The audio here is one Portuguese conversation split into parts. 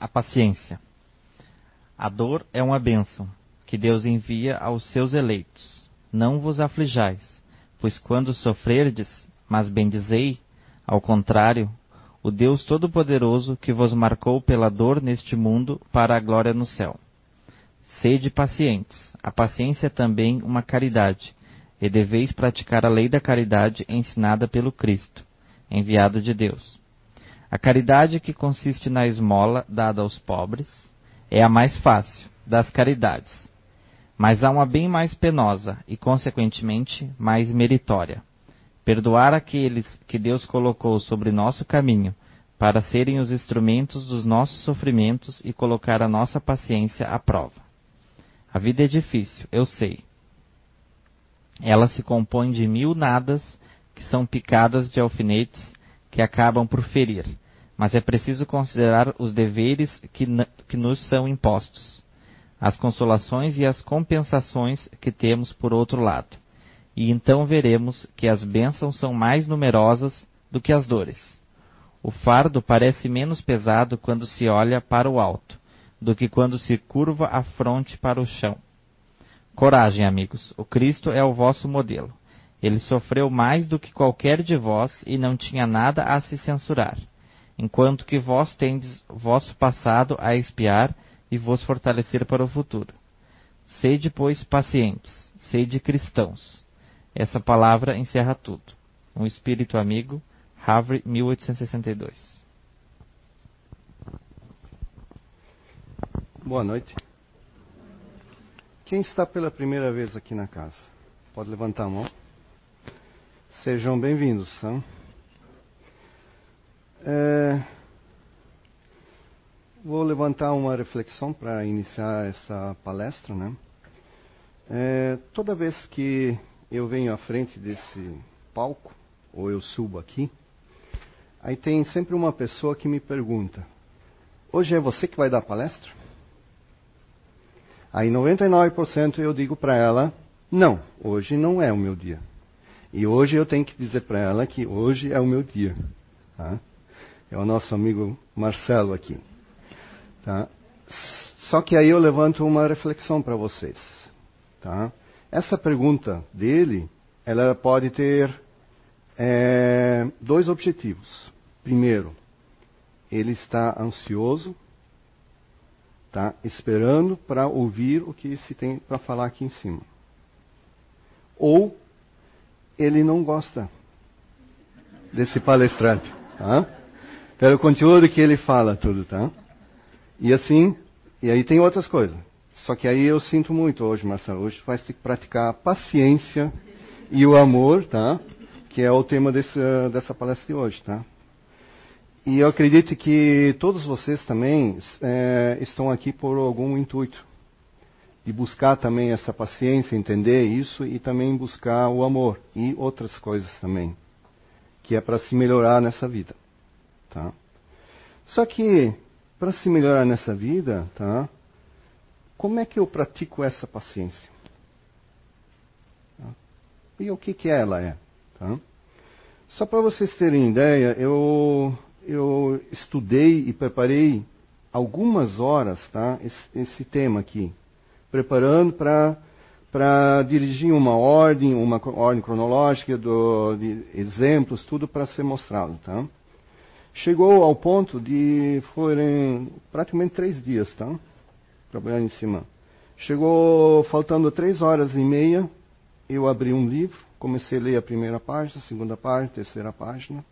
A paciência. A dor é uma bênção que Deus envia aos seus eleitos. Não vos aflijais, pois quando sofrerdes, mas bendizei, ao contrário, o Deus Todo-Poderoso que vos marcou pela dor neste mundo para a glória no céu. Sede pacientes. A paciência é também uma caridade, e deveis praticar a lei da caridade ensinada pelo Cristo, enviado de Deus. A caridade que consiste na esmola dada aos pobres é a mais fácil das caridades, mas há uma bem mais penosa e, consequentemente, mais meritória. Perdoar aqueles que Deus colocou sobre nosso caminho para serem os instrumentos dos nossos sofrimentos e colocar a nossa paciência à prova. A vida é difícil, eu sei. Ela se compõe de mil nadas que são picadas de alfinetes que acabam por ferir, mas é preciso considerar os deveres que, que nos são impostos, as consolações e as compensações que temos por outro lado, e então veremos que as bênçãos são mais numerosas do que as dores. O fardo parece menos pesado quando se olha para o alto, do que quando se curva a fronte para o chão. Coragem, amigos, o Cristo é o vosso modelo. Ele sofreu mais do que qualquer de vós e não tinha nada a se censurar, enquanto que vós tendes vosso passado a espiar e vos fortalecer para o futuro. Sede, pois, pacientes, sede cristãos. Essa palavra encerra tudo. Um espírito amigo, Havre, 1862. Boa noite. Quem está pela primeira vez aqui na casa? Pode levantar a mão. Sejam bem-vindos. Tá? É... Vou levantar uma reflexão para iniciar essa palestra. Né? É... Toda vez que eu venho à frente desse palco, ou eu subo aqui, aí tem sempre uma pessoa que me pergunta: Hoje é você que vai dar palestra? Aí 99% eu digo para ela: Não, hoje não é o meu dia. E hoje eu tenho que dizer para ela que hoje é o meu dia. Tá? É o nosso amigo Marcelo aqui. Tá? Só que aí eu levanto uma reflexão para vocês. Tá? Essa pergunta dele, ela pode ter é, dois objetivos. Primeiro, ele está ansioso, tá? esperando para ouvir o que se tem para falar aqui em cima. Ou ele não gosta desse palestrante, tá? Pelo conteúdo que ele fala tudo, tá? E assim, e aí tem outras coisas. Só que aí eu sinto muito hoje, Marcelo. Hoje vai ter que praticar a paciência e o amor, tá? Que é o tema desse, dessa palestra de hoje, tá? E eu acredito que todos vocês também é, estão aqui por algum intuito de buscar também essa paciência, entender isso e também buscar o amor e outras coisas também, que é para se melhorar nessa vida, tá? Só que para se melhorar nessa vida, tá? Como é que eu pratico essa paciência? E o que que ela é, tá? Só para vocês terem ideia, eu eu estudei e preparei algumas horas, tá? Esse, esse tema aqui, preparando para dirigir uma ordem, uma ordem cronológica do, de exemplos, tudo para ser mostrado, tá? Chegou ao ponto de foram praticamente três dias, tá? Trabalhando em cima. Chegou faltando três horas e meia, eu abri um livro, comecei a ler a primeira página, a segunda página, a terceira página.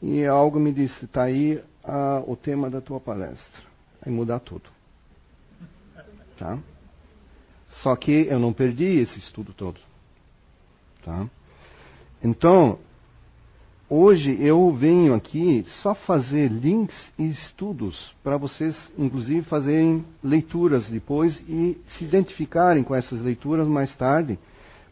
E algo me disse, está aí ah, o tema da tua palestra. Aí mudar tudo. Tá? Só que eu não perdi esse estudo todo. Tá? Então, hoje eu venho aqui só fazer links e estudos para vocês, inclusive, fazerem leituras depois e se identificarem com essas leituras mais tarde,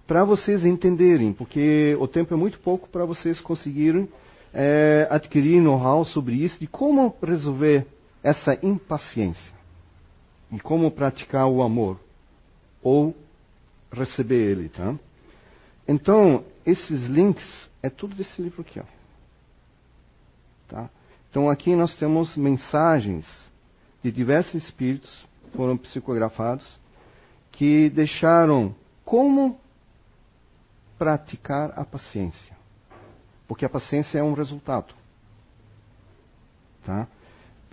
para vocês entenderem, porque o tempo é muito pouco para vocês conseguirem é, adquirir know-how sobre isso, de como resolver essa impaciência e como praticar o amor ou receber ele, tá? Então, esses links é tudo desse livro aqui, ó. Tá? Então aqui nós temos mensagens de diversos espíritos foram psicografados que deixaram como praticar a paciência. Porque a paciência é um resultado. Tá?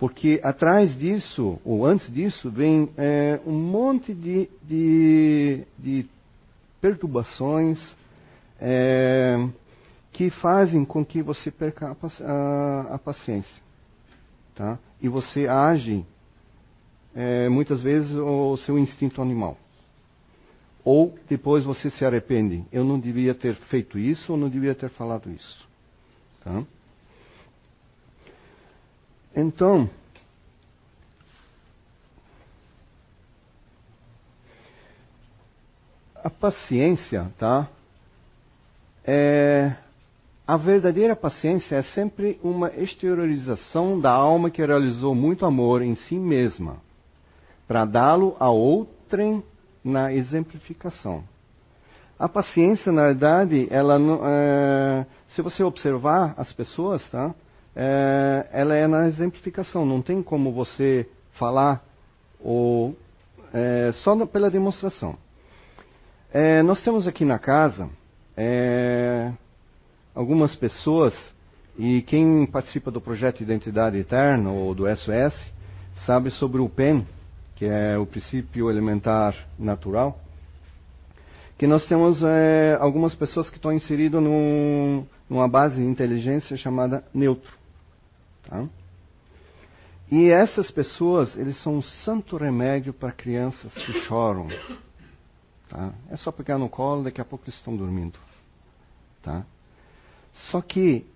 Porque atrás disso, ou antes disso, vem é, um monte de, de, de perturbações é, que fazem com que você perca a, a, a paciência. Tá? E você age, é, muitas vezes, o seu instinto animal. Ou depois você se arrepende. Eu não devia ter feito isso ou não devia ter falado isso. Tá? Então, a paciência, tá? É, a verdadeira paciência é sempre uma exteriorização da alma que realizou muito amor em si mesma, para dá-lo a outrem na exemplificação. A paciência, na verdade, ela é, se você observar as pessoas, tá? É, ela é na exemplificação. Não tem como você falar ou é, só pela demonstração. É, nós temos aqui na casa é, algumas pessoas e quem participa do projeto Identidade Eterna ou do SOS sabe sobre o PEN, que é o princípio elementar natural, que nós temos é, algumas pessoas que estão inseridas num, numa base de inteligência chamada neutro. Tá? E essas pessoas, eles são um santo remédio para crianças que choram. Tá? É só pegar no colo, daqui a pouco eles estão dormindo. Tá? Só que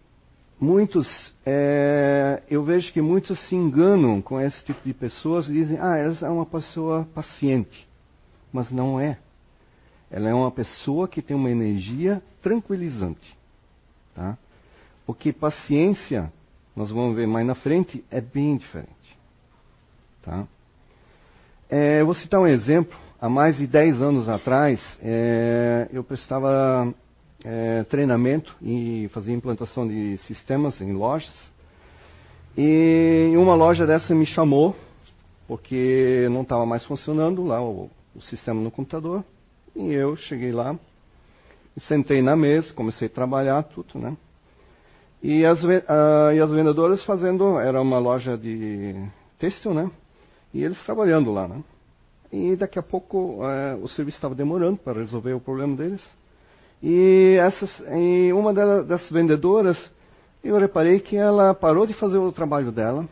muitos, é, eu vejo que muitos se enganam com esse tipo de pessoas e dizem, ah, essa é uma pessoa paciente. Mas não é. Ela é uma pessoa que tem uma energia tranquilizante. Tá? Porque paciência, nós vamos ver mais na frente, é bem diferente. Tá? É, eu vou citar um exemplo. Há mais de 10 anos atrás, é, eu prestava é, treinamento e fazia implantação de sistemas em lojas. E uma loja dessa me chamou, porque não estava mais funcionando lá o, o, sistema no computador. E eu cheguei lá, sentei na mesa, comecei a trabalhar tudo, né? E as, uh, e as vendedoras fazendo, era uma loja de têxtil, né? E eles trabalhando lá, né? E daqui a pouco uh, o serviço estava demorando para resolver o problema deles. E, essas, e uma dessas vendedoras, eu reparei que ela parou de fazer o trabalho dela.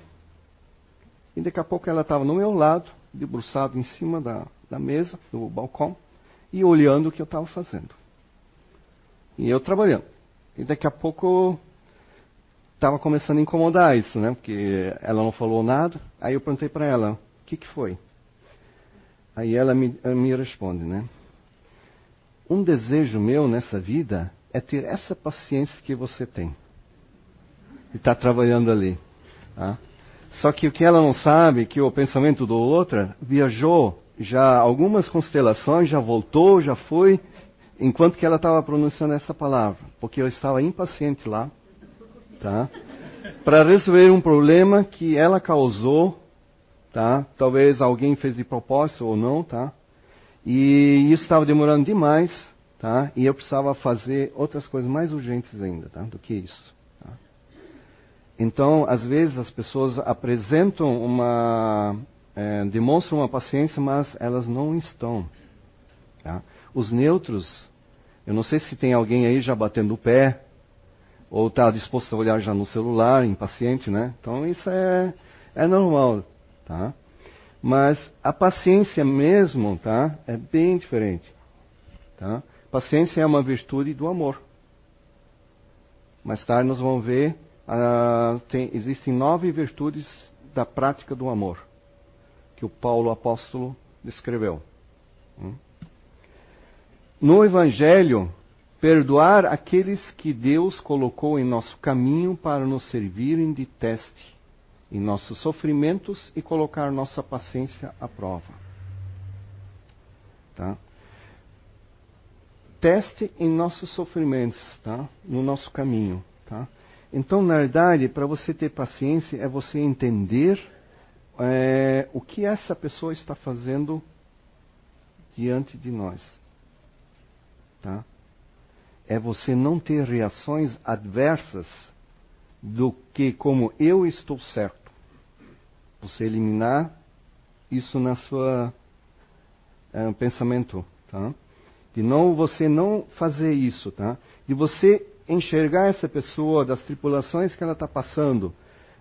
E daqui a pouco ela estava no meu lado, debruçado em cima da, da mesa, do balcão, e olhando o que eu estava fazendo. E eu trabalhando. E daqui a pouco estava começando a incomodar isso, né? Porque ela não falou nada. Aí eu perguntei para ela, o que, que foi? Aí ela me, me responde, né? Um desejo meu nessa vida é ter essa paciência que você tem. E está trabalhando ali. Tá? Só que o que ela não sabe é que o pensamento do outro viajou já algumas constelações, já voltou, já foi, enquanto que ela estava pronunciando essa palavra. Porque eu estava impaciente lá, tá? Para resolver um problema que ela causou, tá? Talvez alguém fez de propósito ou não, tá? E isso estava demorando demais, tá? E eu precisava fazer outras coisas mais urgentes ainda, tá? Do que isso. Tá? Então, às vezes as pessoas apresentam uma, é, demonstram uma paciência, mas elas não estão. Tá? Os neutros, eu não sei se tem alguém aí já batendo o pé, ou está disposto a olhar já no celular, impaciente, né? Então isso é, é normal, tá? Mas a paciência mesmo, tá? É bem diferente. Tá? Paciência é uma virtude do amor. Mais tarde nós vamos ver, uh, tem, existem nove virtudes da prática do amor que o Paulo apóstolo descreveu. Hum? No Evangelho, perdoar aqueles que Deus colocou em nosso caminho para nos servirem de teste em nossos sofrimentos e colocar nossa paciência à prova. Tá? Teste em nossos sofrimentos, tá? no nosso caminho. Tá? Então, na verdade, para você ter paciência é você entender é, o que essa pessoa está fazendo diante de nós. Tá? É você não ter reações adversas do que como eu estou certo. Você eliminar isso na sua é, pensamento, tá? De não você não fazer isso, tá? De você enxergar essa pessoa das tripulações que ela está passando,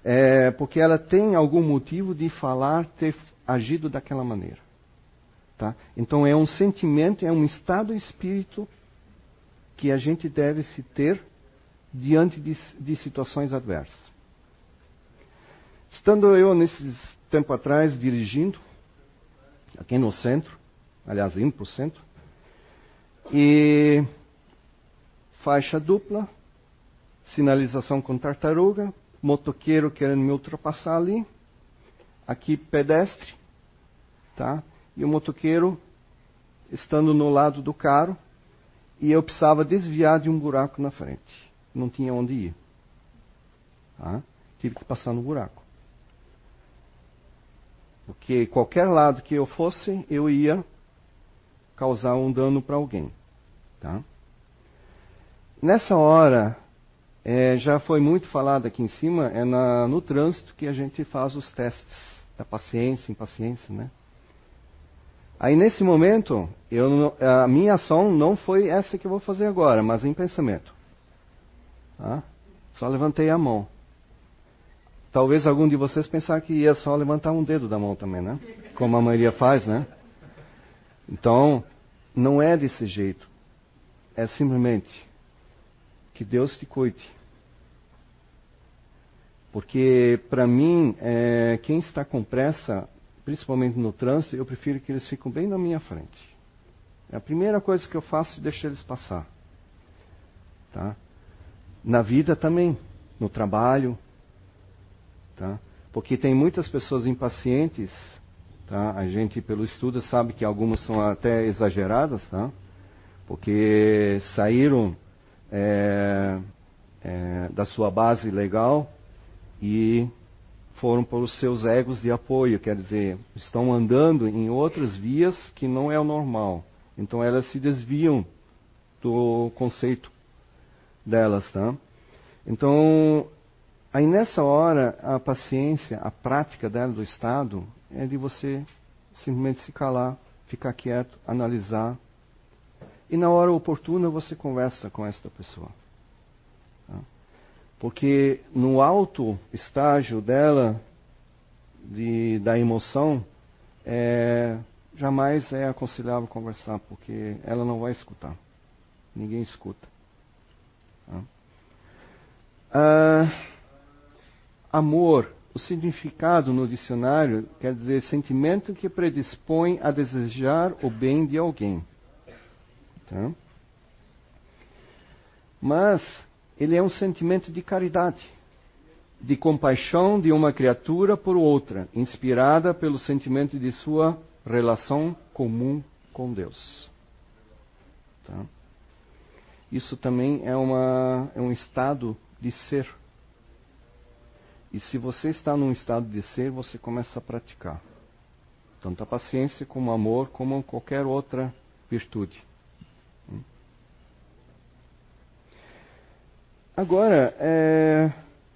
é, porque ela tem algum motivo de falar, ter agido daquela maneira. Tá? Então é um sentimento, é um estado de espírito que a gente deve se ter diante de, de situações adversas. Estando eu nesses tempo atrás dirigindo, aqui no centro, aliás, indo para o centro, e faixa dupla, sinalização com tartaruga, motoqueiro querendo me ultrapassar ali, aqui pedestre, tá? E o motoqueiro estando no lado do carro, e eu precisava desviar de um buraco na frente. Não tinha onde ir. Tá? Tive que passar no buraco. Porque qualquer lado que eu fosse, eu ia causar um dano para alguém. Tá? Nessa hora, é, já foi muito falado aqui em cima, é na, no trânsito que a gente faz os testes da paciência, impaciência, né? Aí nesse momento, eu, a minha ação não foi essa que eu vou fazer agora, mas em pensamento. Tá? Só levantei a mão. Talvez algum de vocês pensar que ia só levantar um dedo da mão também, né? Como a maioria faz, né? Então, não é desse jeito. É simplesmente que Deus te cuide. Porque, para mim, é, quem está com pressa, principalmente no trânsito, eu prefiro que eles fiquem bem na minha frente. É a primeira coisa que eu faço é deixar eles passar. Tá? Na vida também, no trabalho. Tá? Porque tem muitas pessoas impacientes. Tá? A gente, pelo estudo, sabe que algumas são até exageradas. Tá? Porque saíram é, é, da sua base legal e foram para os seus egos de apoio, quer dizer, estão andando em outras vias que não é o normal. Então elas se desviam do conceito delas, tá? Então, aí nessa hora, a paciência, a prática dela do Estado, é de você simplesmente se calar, ficar quieto, analisar, e na hora oportuna você conversa com esta pessoa. Porque no alto estágio dela, de, da emoção, é, jamais é aconselhável conversar, porque ela não vai escutar. Ninguém escuta. Tá? Ah, amor, o significado no dicionário quer dizer sentimento que predispõe a desejar o bem de alguém. Tá? Mas ele é um sentimento de caridade, de compaixão de uma criatura por outra, inspirada pelo sentimento de sua relação comum com Deus. Tá? Isso também é, uma, é um estado de ser. E se você está num estado de ser, você começa a praticar. Tanto a paciência como o amor, como qualquer outra virtude. Agora, é,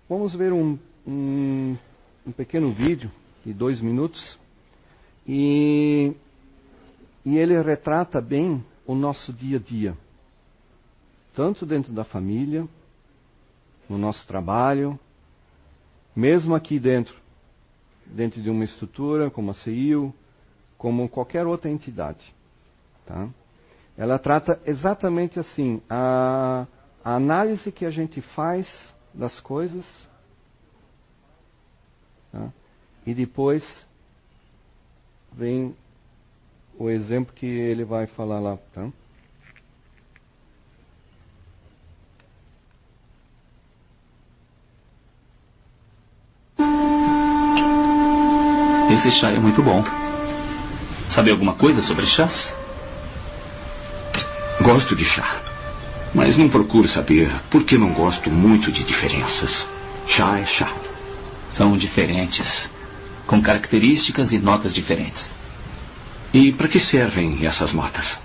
vamos ver um, um, um, pequeno vídeo de dois minutos e, e ele retrata bem o nosso dia a dia, tanto dentro da família, no nosso trabalho, mesmo aqui dentro, dentro de uma estrutura como a CIU, como qualquer outra entidade. Tá? Ela trata exatamente assim a a análise que a gente faz das coisas tá? e depois vem o exemplo que ele vai falar lá. Tá? Esse chá é muito bom. Sabe alguma coisa sobre chás? Gosto de chá. Mas não procuro saber porque não gosto muito de diferenças. Chá é chá. São diferentes, com características e notas diferentes. E para que servem essas notas?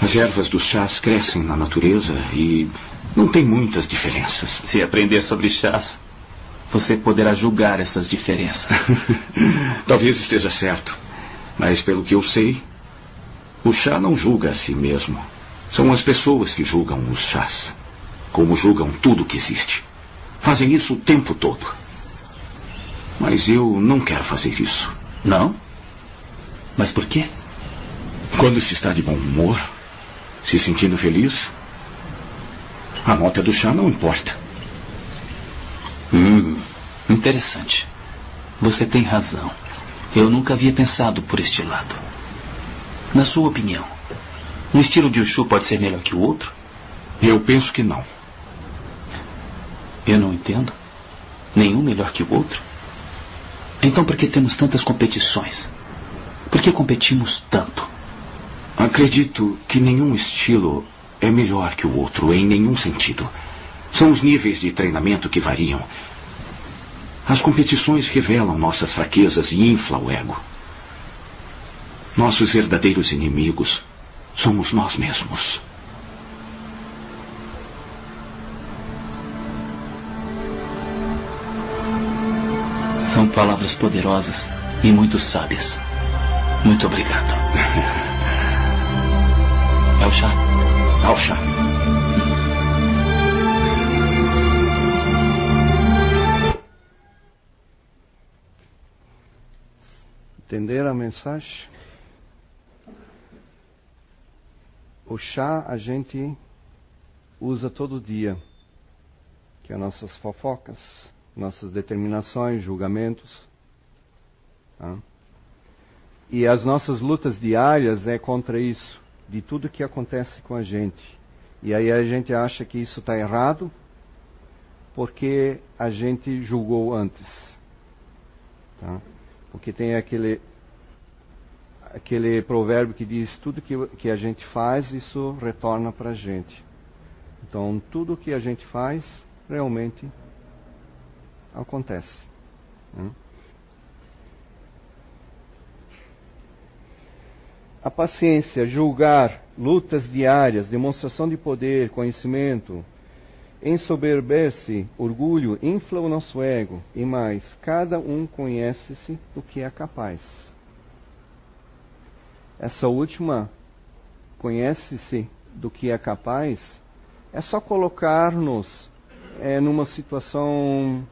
As ervas dos chás crescem na natureza e não tem muitas diferenças. Se aprender sobre chás, você poderá julgar essas diferenças. Talvez esteja certo, mas pelo que eu sei, o chá não julga a si mesmo. São as pessoas que julgam os chás, como julgam tudo que existe. Fazem isso o tempo todo. Mas eu não quero fazer isso. Não? Mas por quê? Quando se está de bom humor, se sentindo feliz, a nota do chá não importa. Hum, interessante. Você tem razão. Eu nunca havia pensado por este lado. Na sua opinião, um estilo de Ushu pode ser melhor que o outro? Eu penso que não. Eu não entendo. Nenhum melhor que o outro? Então por que temos tantas competições? Por que competimos tanto? Acredito que nenhum estilo é melhor que o outro em nenhum sentido. São os níveis de treinamento que variam. As competições revelam nossas fraquezas e inflam o ego. Nossos verdadeiros inimigos somos nós mesmos. São palavras poderosas e muito sábias. Muito obrigado. É o chá? É o chá. Entender a mensagem? O chá a gente usa todo dia, que é nossas fofocas, nossas determinações, julgamentos. Tá? E as nossas lutas diárias é contra isso de tudo que acontece com a gente. E aí a gente acha que isso está errado porque a gente julgou antes. Tá? Porque tem aquele, aquele provérbio que diz: tudo que, que a gente faz, isso retorna para a gente. Então, tudo que a gente faz realmente acontece. Né? A paciência, julgar, lutas diárias, demonstração de poder, conhecimento, ensoberber-se, orgulho, infla o nosso ego e mais, cada um conhece-se do que é capaz. Essa última, conhece-se do que é capaz, é só colocar-nos é, numa situação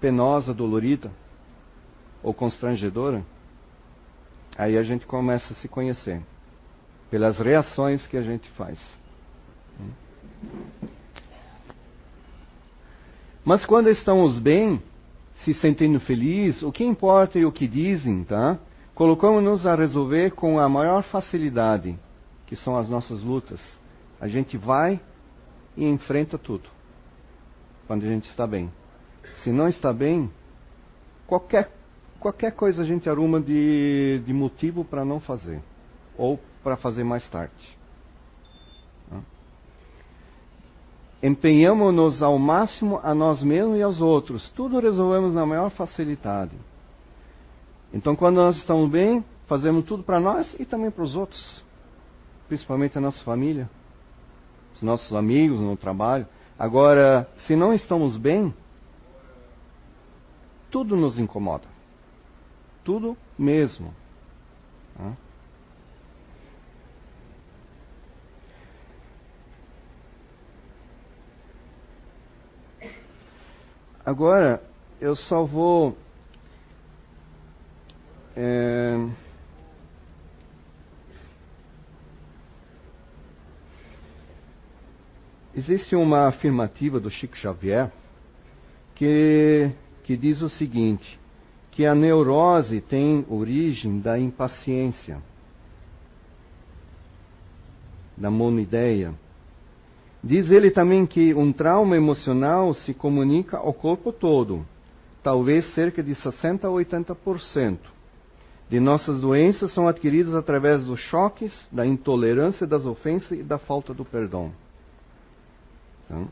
penosa, dolorida ou constrangedora Aí a gente começa a se conhecer pelas reações que a gente faz. Mas quando estamos bem, se sentindo felizes, o que importa e o que dizem, tá? Colocamos-nos a resolver com a maior facilidade, que são as nossas lutas. A gente vai e enfrenta tudo. Quando a gente está bem. Se não está bem, qualquer qualquer coisa a gente arruma de, de motivo para não fazer. Ou para fazer mais tarde. Empenhamos-nos ao máximo a nós mesmos e aos outros. Tudo resolvemos na maior facilidade. Então, quando nós estamos bem, fazemos tudo para nós e também para os outros. Principalmente a nossa família, os nossos amigos no trabalho. Agora, se não estamos bem, tudo nos incomoda. Tudo mesmo. Agora, eu só vou. É, existe uma afirmativa do Chico Xavier que, que diz o seguinte: que a neurose tem origem da impaciência, da monideia. Diz ele também que um trauma emocional se comunica ao corpo todo, talvez cerca de 60 a 80% de nossas doenças são adquiridas através dos choques, da intolerância, das ofensas e da falta do perdão. Tá?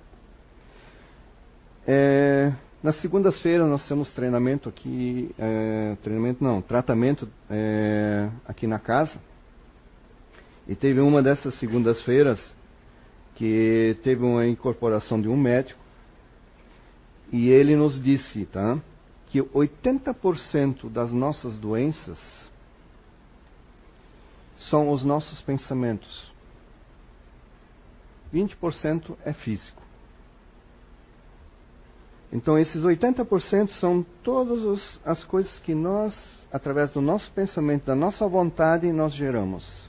É, nas segundas-feiras nós temos treinamento aqui, é, treinamento não, tratamento é, aqui na casa. E teve uma dessas segundas-feiras que teve uma incorporação de um médico e ele nos disse, tá, que 80% das nossas doenças são os nossos pensamentos. 20% é físico. Então, esses 80% são todas as coisas que nós, através do nosso pensamento, da nossa vontade, nós geramos.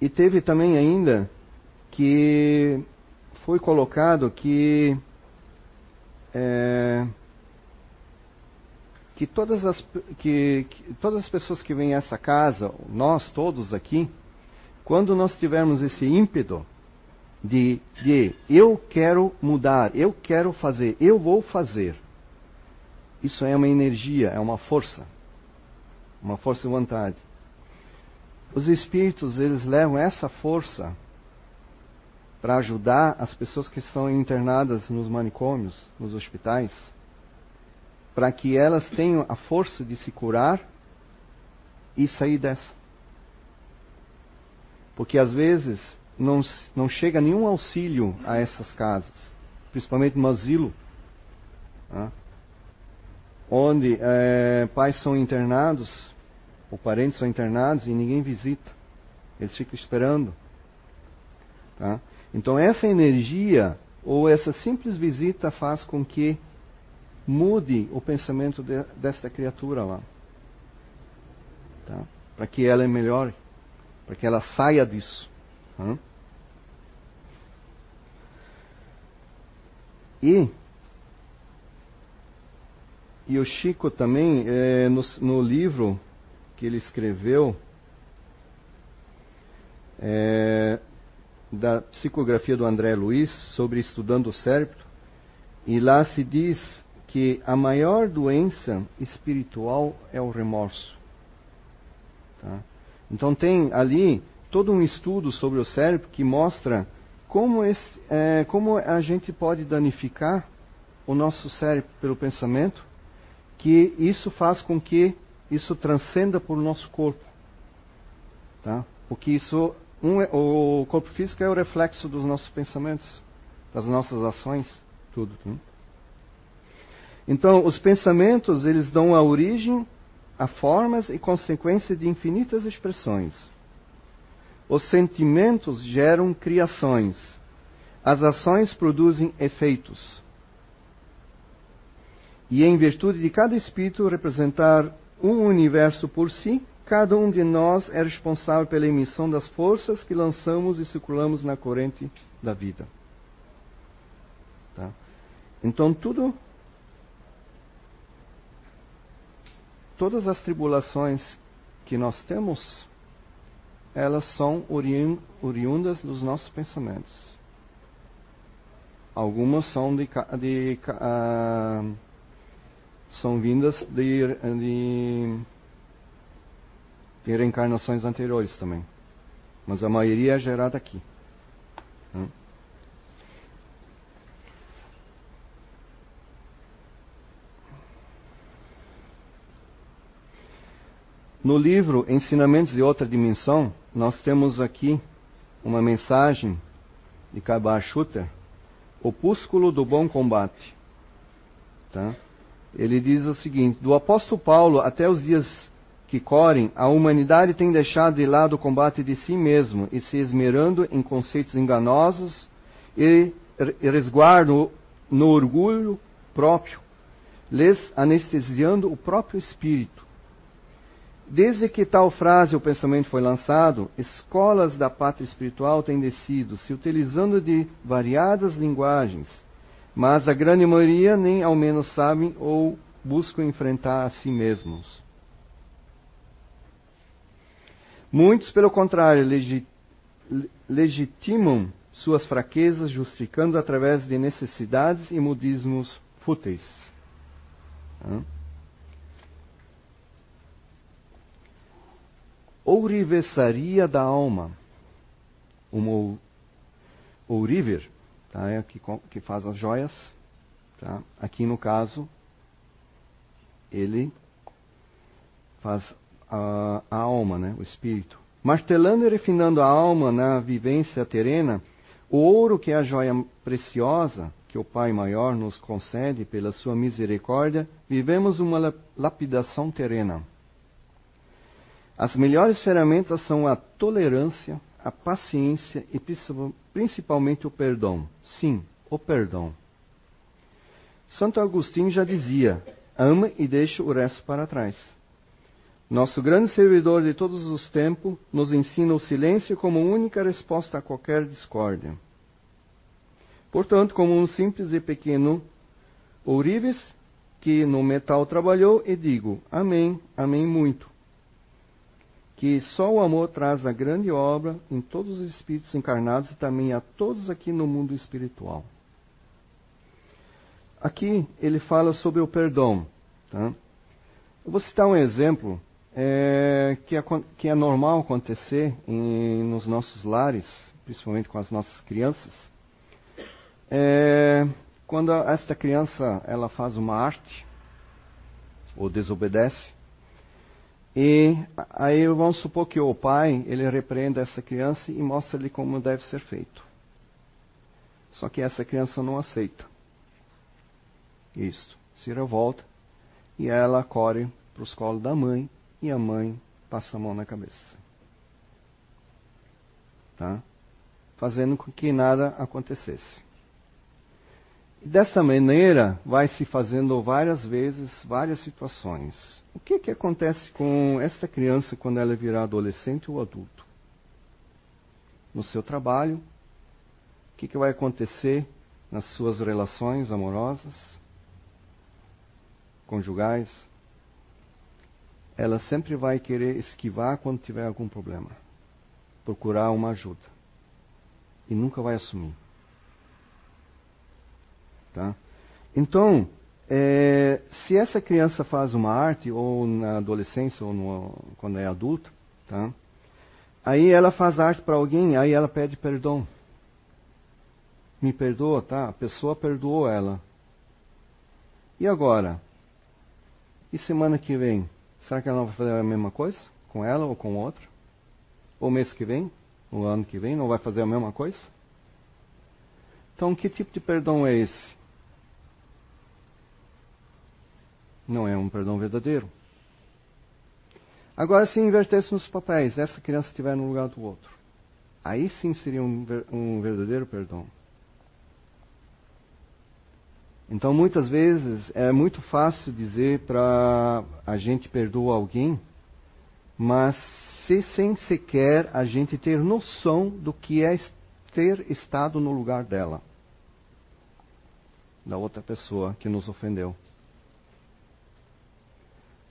E teve também ainda que foi colocado que é, que, todas as, que, que todas as pessoas que vêm a essa casa, nós todos aqui, quando nós tivermos esse ímpeto de, de eu quero mudar, eu quero fazer, eu vou fazer, isso é uma energia, é uma força, uma força de vontade. Os espíritos, eles levam essa força para ajudar as pessoas que estão internadas nos manicômios, nos hospitais, para que elas tenham a força de se curar e sair dessa. Porque às vezes não, não chega nenhum auxílio a essas casas, principalmente no asilo, né? onde é, pais são internados, ou parentes são internados e ninguém visita. Eles ficam esperando. Tá? Então essa energia ou essa simples visita faz com que mude o pensamento de, desta criatura lá. Tá? Para que ela melhore, para que ela saia disso. Tá? E, e o Chico também, é, no, no livro que ele escreveu, é, da psicografia do André Luiz sobre estudando o cérebro, e lá se diz que a maior doença espiritual é o remorso. Tá? Então tem ali todo um estudo sobre o cérebro que mostra como, esse, é, como a gente pode danificar o nosso cérebro pelo pensamento, que isso faz com que isso transcenda por nosso corpo. Tá? Porque isso um, é, o corpo físico é o reflexo dos nossos pensamentos, das nossas ações, tudo. Né? Então, os pensamentos, eles dão a origem a formas e consequências de infinitas expressões. Os sentimentos geram criações. As ações produzem efeitos. E em virtude de cada espírito representar um universo por si, cada um de nós é responsável pela emissão das forças que lançamos e circulamos na corrente da vida. Tá? Então, tudo. Todas as tribulações que nós temos, elas são oriundas dos nossos pensamentos. Algumas são de, de uh, são vindas de, de de reencarnações anteriores também. Mas a maioria é gerada aqui. No livro Ensinamentos de Outra Dimensão, nós temos aqui uma mensagem de Kabar Schutter, Opúsculo do Bom Combate. Tá? Ele diz o seguinte: Do apóstolo Paulo até os dias que correm, a humanidade tem deixado de lado o combate de si mesmo e se esmerando em conceitos enganosos e resguardo no orgulho próprio, lhes anestesiando o próprio espírito. Desde que tal frase ou pensamento foi lançado, escolas da pátria espiritual têm descido, se utilizando de variadas linguagens, mas a grande maioria nem ao menos sabem ou buscam enfrentar a si mesmos. Muitos, pelo contrário, legitimam suas fraquezas, justificando através de necessidades e modismos fúteis. Ourivesaria da alma. um ouriver, tá? é que, que faz as joias. Tá? Aqui no caso, ele faz a, a alma, né? o espírito. Martelando e refinando a alma na vivência terrena, o ouro, que é a joia preciosa que o Pai Maior nos concede pela sua misericórdia, vivemos uma lapidação terrena. As melhores ferramentas são a tolerância, a paciência e principalmente o perdão. Sim, o perdão. Santo Agostinho já dizia: ama e deixa o resto para trás. Nosso grande servidor de todos os tempos nos ensina o silêncio como única resposta a qualquer discórdia. Portanto, como um simples e pequeno ourives que no metal trabalhou, e digo: Amém, Amém muito. Que só o amor traz a grande obra em todos os espíritos encarnados e também a todos aqui no mundo espiritual. Aqui ele fala sobre o perdão. Tá? Eu vou citar um exemplo é, que, é, que, é, normal acontecer em, nos nossos lares, principalmente com as nossas crianças. É, quando esta criança ela faz uma arte ou desobedece, e aí vamos supor que o pai ele repreenda essa criança e mostra-lhe como deve ser feito. Só que essa criança não aceita. Isso. Se revolta e ela corre para os colos da mãe e a mãe passa a mão na cabeça. Tá? Fazendo com que nada acontecesse. E dessa maneira vai se fazendo várias vezes, várias situações. O que, que acontece com esta criança quando ela virar adolescente ou adulto? No seu trabalho, o que, que vai acontecer nas suas relações amorosas, conjugais, ela sempre vai querer esquivar quando tiver algum problema, procurar uma ajuda e nunca vai assumir. Tá? Então, é, se essa criança faz uma arte, ou na adolescência, ou no, quando é adulta, tá? aí ela faz arte para alguém, aí ela pede perdão. Me perdoa, tá? A pessoa perdoou ela. E agora? E semana que vem? Será que ela não vai fazer a mesma coisa com ela ou com outra? Ou mês que vem? O ano que vem? Não vai fazer a mesma coisa? Então, que tipo de perdão é esse? Não é um perdão verdadeiro. Agora, se invertesse nos papéis, essa criança estiver no lugar do outro, aí sim seria um, um verdadeiro perdão. Então, muitas vezes, é muito fácil dizer para a gente perdoar alguém, mas se sem sequer a gente ter noção do que é ter estado no lugar dela, da outra pessoa que nos ofendeu.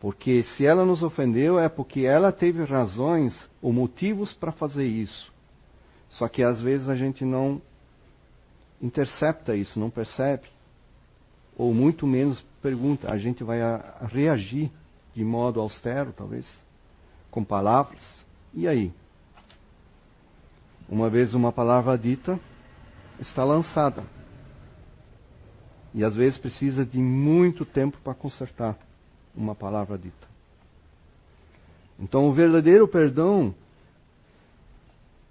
Porque se ela nos ofendeu é porque ela teve razões ou motivos para fazer isso. Só que às vezes a gente não intercepta isso, não percebe ou muito menos pergunta. A gente vai reagir de modo austero, talvez, com palavras. E aí? Uma vez uma palavra dita está lançada. E às vezes precisa de muito tempo para consertar uma palavra dita. Então, o verdadeiro perdão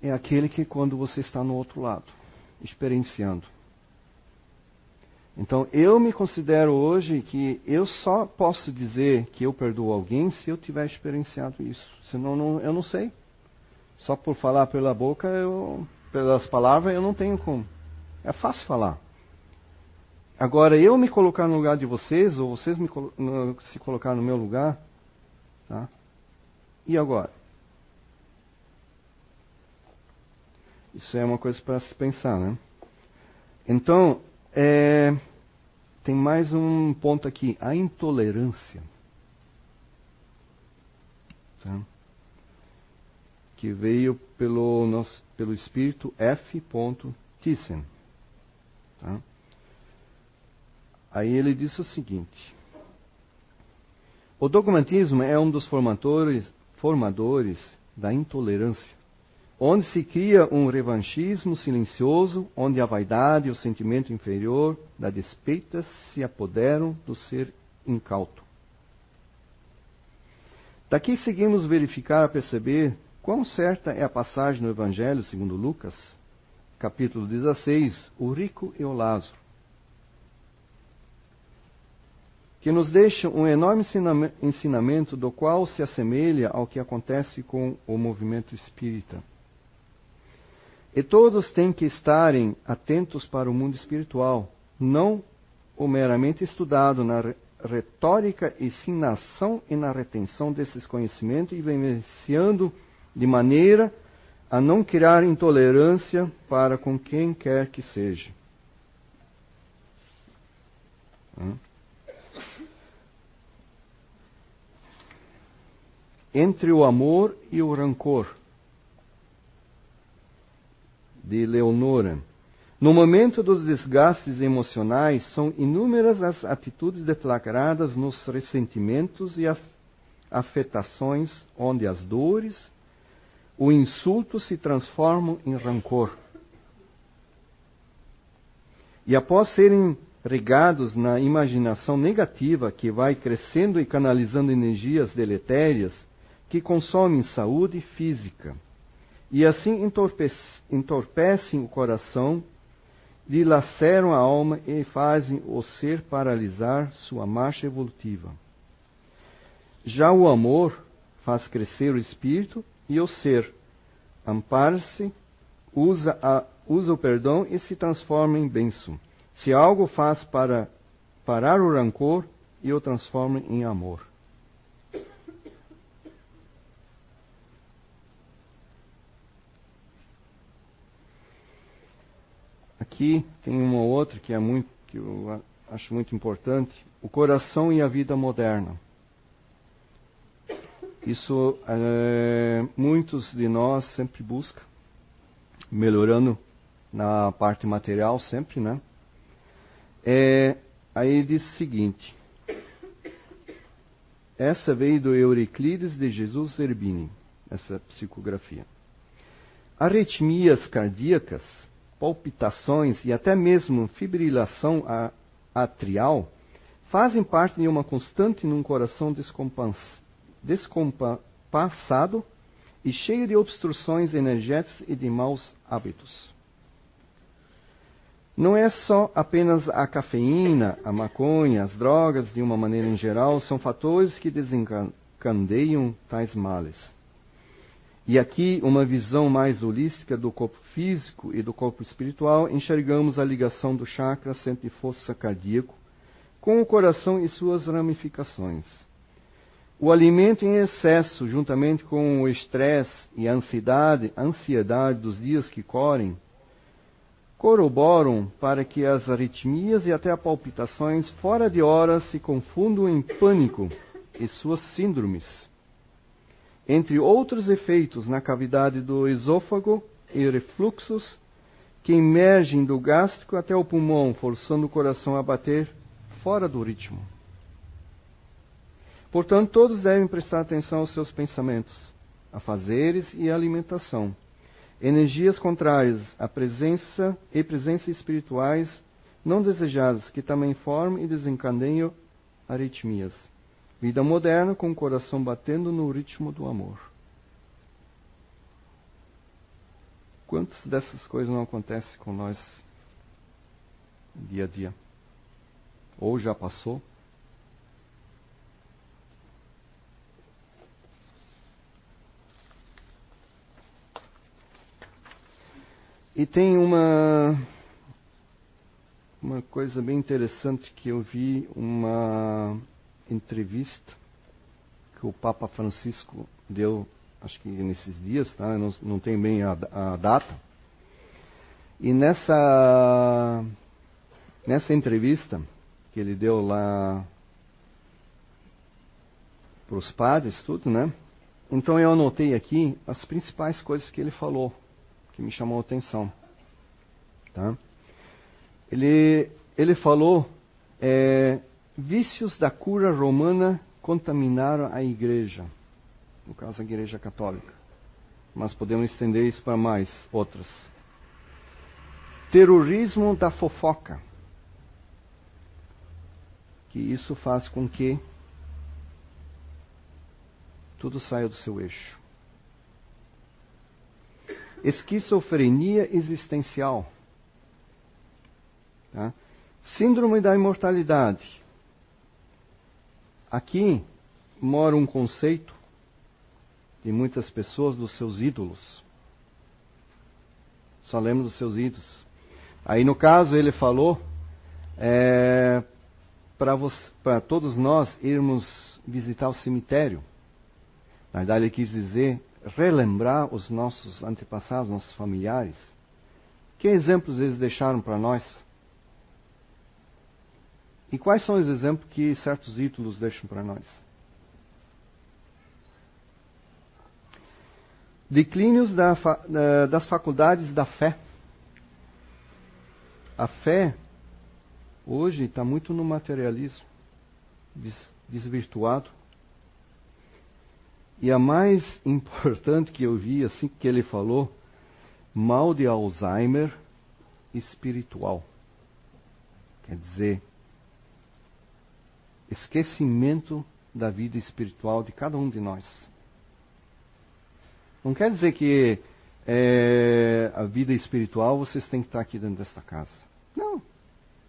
é aquele que quando você está no outro lado, experienciando. Então, eu me considero hoje que eu só posso dizer que eu perdoo alguém se eu tiver experienciado isso. Senão, não, eu não sei. Só por falar pela boca, eu, pelas palavras, eu não tenho como. É fácil falar. Agora, eu me colocar no lugar de vocês, ou vocês me, se colocar no meu lugar, tá? e agora? Isso é uma coisa para se pensar, né? Então, é, tem mais um ponto aqui, a intolerância. Tá? Que veio pelo, nosso, pelo espírito F. Thyssen. Tá? Aí ele disse o seguinte: O dogmatismo é um dos formadores, formadores da intolerância, onde se cria um revanchismo silencioso, onde a vaidade e o sentimento inferior da despeita se apoderam do ser incauto. Daqui seguimos verificar a perceber quão certa é a passagem no Evangelho segundo Lucas, capítulo 16, o rico e o Lázaro, que nos deixa um enorme ensinamento do qual se assemelha ao que acontece com o movimento espírita. E todos têm que estarem atentos para o mundo espiritual, não o meramente estudado na retórica e sim na ação e na retenção desses conhecimentos e vivenciando de maneira a não criar intolerância para com quem quer que seja. Entre o amor e o rancor de Leonora. No momento dos desgastes emocionais, são inúmeras as atitudes deflagradas nos ressentimentos e afetações, onde as dores, o insulto se transformam em rancor. E após serem regados na imaginação negativa que vai crescendo e canalizando energias deletérias que consomem saúde física, e assim entorpecem o coração, dilaceram a alma e fazem o ser paralisar sua marcha evolutiva. Já o amor faz crescer o espírito e o ser ampara-se, usa, usa o perdão e se transforma em bênção. Se algo faz para parar o rancor, e o transforma em amor. Aqui tem uma outra que é muito que eu acho muito importante, o coração e a vida moderna. Isso é, muitos de nós sempre buscam, melhorando na parte material sempre, né? É, aí diz o seguinte: essa veio do Euriclides de Jesus Zerbini, essa psicografia. Arritmias cardíacas palpitações e até mesmo fibrilação atrial fazem parte de uma constante num coração descompassado e cheio de obstruções energéticas e de maus hábitos. Não é só apenas a cafeína, a maconha, as drogas, de uma maneira em geral, são fatores que desencandeiam tais males. E aqui, uma visão mais holística do corpo físico e do corpo espiritual, enxergamos a ligação do chakra centro de força cardíaco com o coração e suas ramificações. O alimento em excesso, juntamente com o estresse e a ansiedade, ansiedade dos dias que correm, corroboram para que as arritmias e até palpitações fora de hora se confundam em pânico e suas síndromes entre outros efeitos na cavidade do esôfago e refluxos que emergem do gástrico até o pulmão, forçando o coração a bater fora do ritmo. Portanto, todos devem prestar atenção aos seus pensamentos, afazeres e alimentação. Energias contrárias à presença e presenças espirituais não desejadas que também formam e desencadeiam aritmias. Vida moderna com o coração batendo no ritmo do amor. Quantas dessas coisas não acontecem com nós dia a dia? Ou já passou? E tem uma uma coisa bem interessante que eu vi uma entrevista que o Papa Francisco deu, acho que nesses dias, tá? não, não tem bem a, a data. E nessa, nessa entrevista que ele deu lá para os padres, tudo, né? Então eu anotei aqui as principais coisas que ele falou, que me chamou a atenção. Tá? Ele, ele falou é, Vícios da cura romana contaminaram a igreja, no caso a igreja católica. mas podemos estender isso para mais outras. Terrorismo da fofoca. Que isso faz com que tudo saia do seu eixo. Esquizofrenia existencial. Tá? Síndrome da imortalidade. Aqui mora um conceito de muitas pessoas dos seus ídolos. Só lembra dos seus ídolos. Aí no caso ele falou é, para todos nós irmos visitar o cemitério. Na verdade ele quis dizer relembrar os nossos antepassados, nossos familiares. Que exemplos eles deixaram para nós? E quais são os exemplos que certos ídolos deixam para nós? Declínios da, das faculdades da fé. A fé hoje está muito no materialismo, desvirtuado. E a mais importante que eu vi, assim que ele falou, mal de Alzheimer espiritual. Quer dizer, esquecimento da vida espiritual de cada um de nós. Não quer dizer que é, a vida espiritual vocês têm que estar aqui dentro desta casa. Não.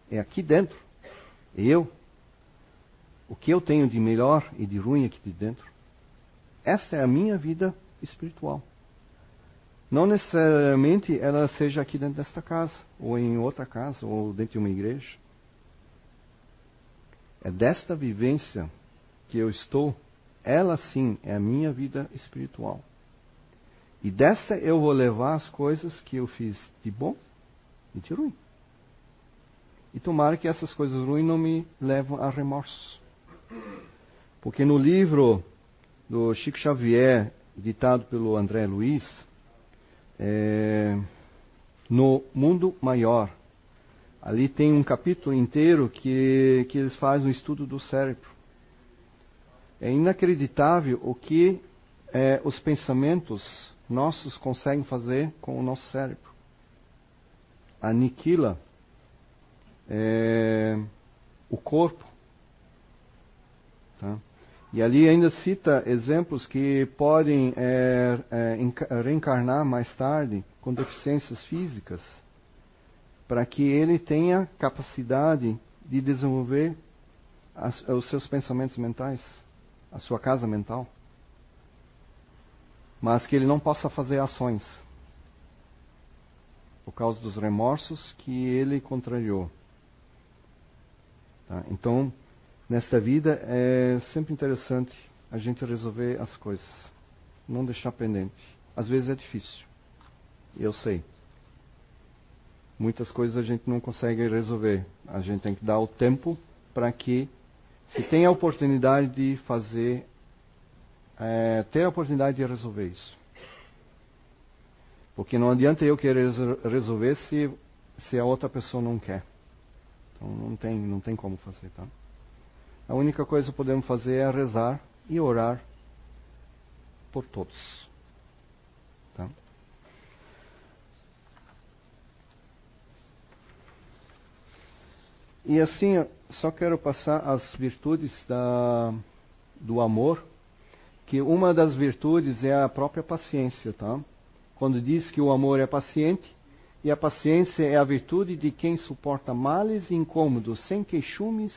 É aqui dentro. Eu. O que eu tenho de melhor e de ruim aqui de dentro. Esta é a minha vida espiritual. Não necessariamente ela seja aqui dentro desta casa, ou em outra casa, ou dentro de uma igreja. É desta vivência que eu estou, ela sim é a minha vida espiritual. E desta eu vou levar as coisas que eu fiz de bom e de ruim. E tomara que essas coisas ruins não me levam a remorso. Porque no livro do Chico Xavier, ditado pelo André Luiz, é, no Mundo Maior, ali tem um capítulo inteiro que, que eles fazem um estudo do cérebro. É inacreditável o que é, os pensamentos nossos conseguem fazer com o nosso cérebro. Aniquila é, o corpo. Tá? E ali ainda cita exemplos que podem é, é, reencarnar mais tarde com deficiências físicas, para que ele tenha capacidade de desenvolver as, os seus pensamentos mentais, a sua casa mental mas que ele não possa fazer ações por causa dos remorsos que ele contrariou. Tá? Então, nesta vida é sempre interessante a gente resolver as coisas, não deixar pendente. Às vezes é difícil, eu sei. Muitas coisas a gente não consegue resolver. A gente tem que dar o tempo para que, se tem a oportunidade de fazer é, ter a oportunidade de resolver isso. Porque não adianta eu querer resolver se, se a outra pessoa não quer. Então não tem, não tem como fazer, tá? A única coisa que podemos fazer é rezar e orar por todos. Tá? E assim, só quero passar as virtudes da, do amor que uma das virtudes é a própria paciência, tá? Quando diz que o amor é paciente, e a paciência é a virtude de quem suporta males e incômodos sem queixumes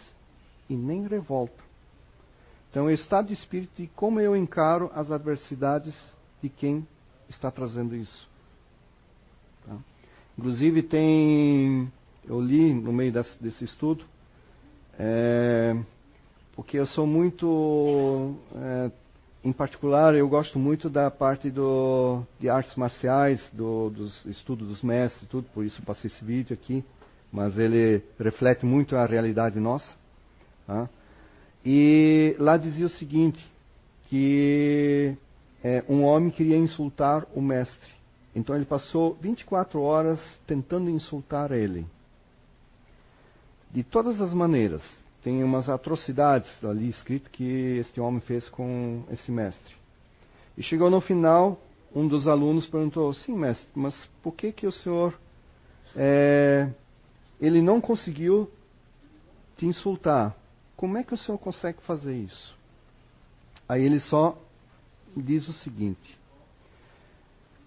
e nem revolta. Então, o estado de espírito de como eu encaro as adversidades de quem está trazendo isso. Tá? Inclusive, tem. Eu li no meio desse, desse estudo, é, porque eu sou muito. É, em particular, eu gosto muito da parte do, de artes marciais, do, dos estudos dos mestres, tudo, por isso passei esse vídeo aqui. Mas ele reflete muito a realidade nossa. Tá? E lá dizia o seguinte, que é, um homem queria insultar o mestre. Então ele passou 24 horas tentando insultar ele. De todas as maneiras tem umas atrocidades ali escrito que este homem fez com esse mestre. E chegou no final, um dos alunos perguntou: Sim, mestre, mas por que que o senhor é, ele não conseguiu te insultar? Como é que o senhor consegue fazer isso? Aí ele só diz o seguinte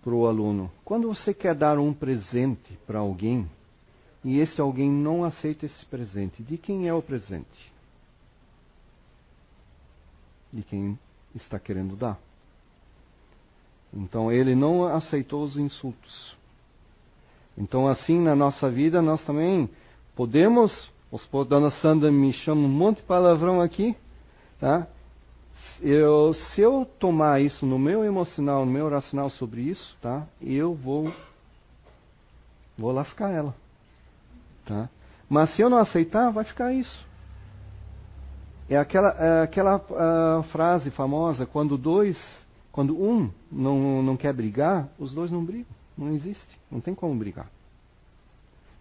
para o aluno: quando você quer dar um presente para alguém e esse alguém não aceita esse presente, de quem é o presente? De quem está querendo dar. Então ele não aceitou os insultos. Então assim na nossa vida nós também podemos, os dona Sandra me chama um monte de palavrão aqui, tá? Eu, se eu tomar isso no meu emocional, no meu racional sobre isso, tá? Eu vou vou lascar ela, tá? Mas se eu não aceitar, vai ficar isso. É aquela, é aquela uh, frase famosa, quando dois, quando um não, não quer brigar, os dois não brigam. Não existe. Não tem como brigar.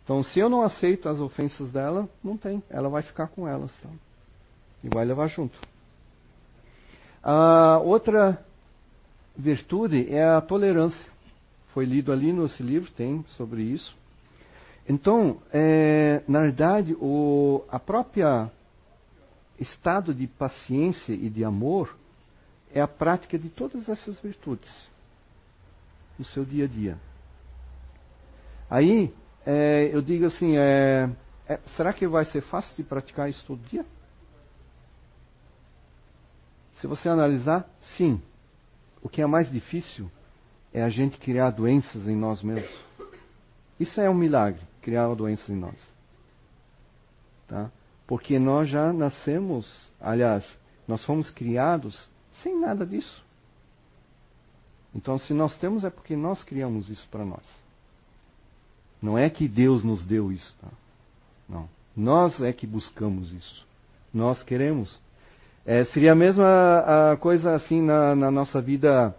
Então, se eu não aceito as ofensas dela, não tem. Ela vai ficar com elas. Tá? E vai levar junto. A outra virtude é a tolerância. Foi lido ali nesse livro, tem sobre isso. Então, é, na verdade, o, a própria estado de paciência e de amor é a prática de todas essas virtudes no seu dia a dia. Aí, é, eu digo assim: é, é, será que vai ser fácil de praticar isso todo dia? Se você analisar, sim. O que é mais difícil é a gente criar doenças em nós mesmos. Isso é um milagre, criar doenças em nós. Tá? Porque nós já nascemos, aliás, nós fomos criados sem nada disso. Então, se nós temos, é porque nós criamos isso para nós. Não é que Deus nos deu isso. Tá? Não. Nós é que buscamos isso. Nós queremos. É, seria a mesma a coisa assim na, na nossa vida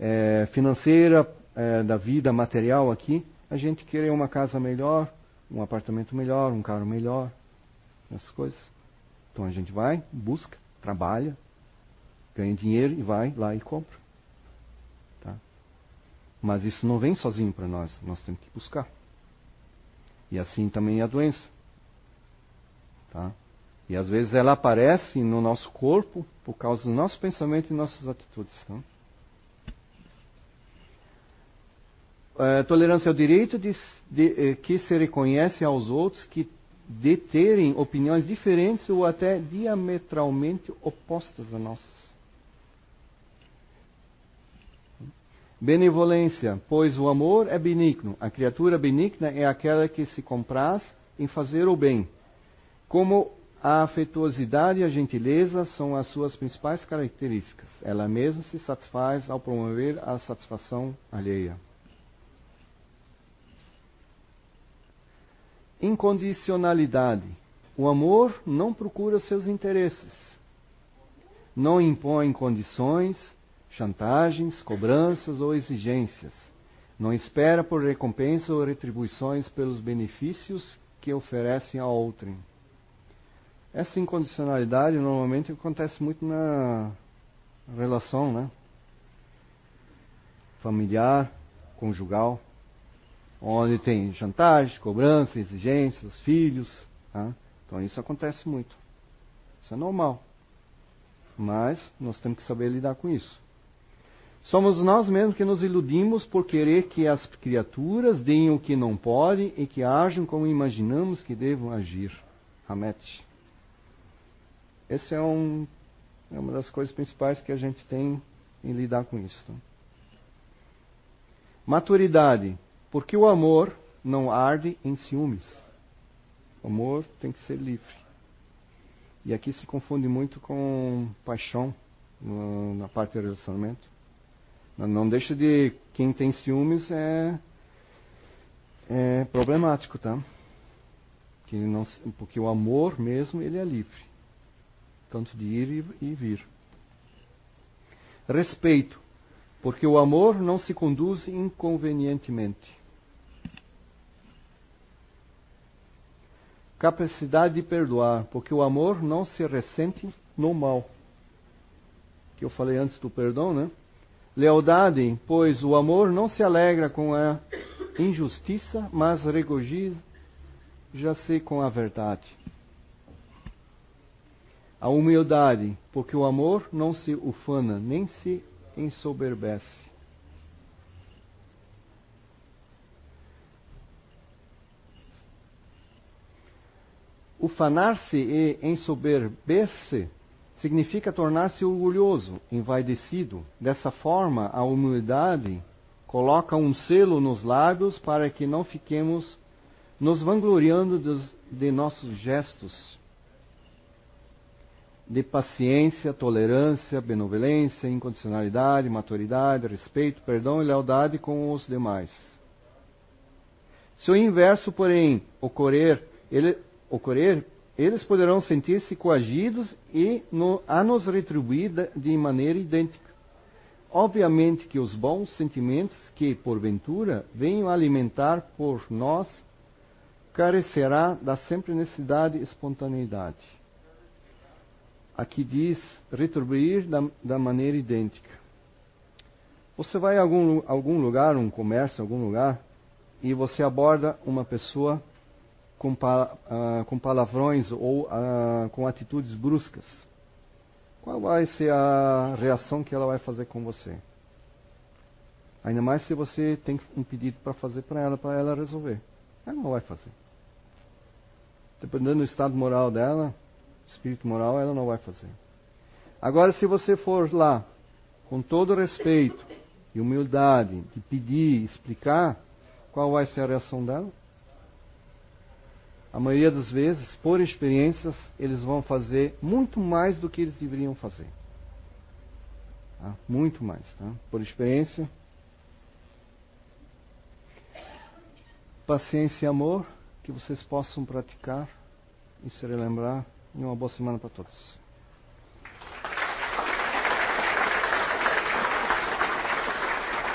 é, financeira, é, da vida material aqui. A gente querer uma casa melhor, um apartamento melhor, um carro melhor essas coisas. Então a gente vai, busca, trabalha, ganha dinheiro e vai lá e compra. Tá? Mas isso não vem sozinho para nós, nós temos que buscar. E assim também é a doença. Tá? E às vezes ela aparece no nosso corpo por causa do nosso pensamento e nossas atitudes. Tá? É, tolerância ao direito de, de, eh, que se reconhece aos outros que de terem opiniões diferentes ou até diametralmente opostas às nossas. Benevolência, pois o amor é benigno. A criatura benigna é aquela que se compraz em fazer o bem. Como a afetuosidade e a gentileza são as suas principais características. Ela mesma se satisfaz ao promover a satisfação alheia. Incondicionalidade. O amor não procura seus interesses. Não impõe condições, chantagens, cobranças ou exigências. Não espera por recompensa ou retribuições pelos benefícios que oferecem a outrem. Essa incondicionalidade normalmente acontece muito na relação né? familiar, conjugal onde tem chantagem, cobrança, exigências, filhos. Tá? Então isso acontece muito. Isso é normal. Mas nós temos que saber lidar com isso. Somos nós mesmos que nos iludimos por querer que as criaturas deem o que não podem e que ajam como imaginamos que devam agir. Hamet. Essa é, um, é uma das coisas principais que a gente tem em lidar com isso. Tá? Maturidade. Porque o amor não arde em ciúmes. O amor tem que ser livre. E aqui se confunde muito com paixão na parte do relacionamento. Não deixa de quem tem ciúmes é é problemático, tá? Que não, porque o amor mesmo ele é livre, tanto de ir e vir. Respeito, porque o amor não se conduz inconvenientemente. Capacidade de perdoar, porque o amor não se ressente no mal. Que eu falei antes do perdão, né? Lealdade, pois o amor não se alegra com a injustiça, mas regozija-se com a verdade. A humildade, porque o amor não se ufana, nem se ensoberbece. Ufanar-se e ensoberber-se significa tornar-se orgulhoso, envaidecido. Dessa forma, a humildade coloca um selo nos lábios para que não fiquemos nos vangloriando dos, de nossos gestos de paciência, tolerância, benevolência, incondicionalidade, maturidade, respeito, perdão e lealdade com os demais. Se o inverso, porém, ocorrer, ele, ocorrer eles poderão sentir-se coagidos e no, a nos retribuir de maneira idêntica. Obviamente que os bons sentimentos que, porventura, venham alimentar por nós, carecerá da sempre necessidade e espontaneidade. Aqui diz retribuir da, da maneira idêntica. Você vai a algum, algum lugar, um comércio, algum lugar, e você aborda uma pessoa com, uh, com palavrões ou uh, com atitudes bruscas, qual vai ser a reação que ela vai fazer com você? Ainda mais se você tem um pedido para fazer para ela, para ela resolver. Ela não vai fazer. Dependendo do estado moral dela, espírito moral, ela não vai fazer. Agora, se você for lá, com todo respeito e humildade, de pedir, explicar, qual vai ser a reação dela? A maioria das vezes, por experiências, eles vão fazer muito mais do que eles deveriam fazer. Tá? Muito mais. Tá? Por experiência. Paciência e amor que vocês possam praticar e se relembrar. E uma boa semana para todos.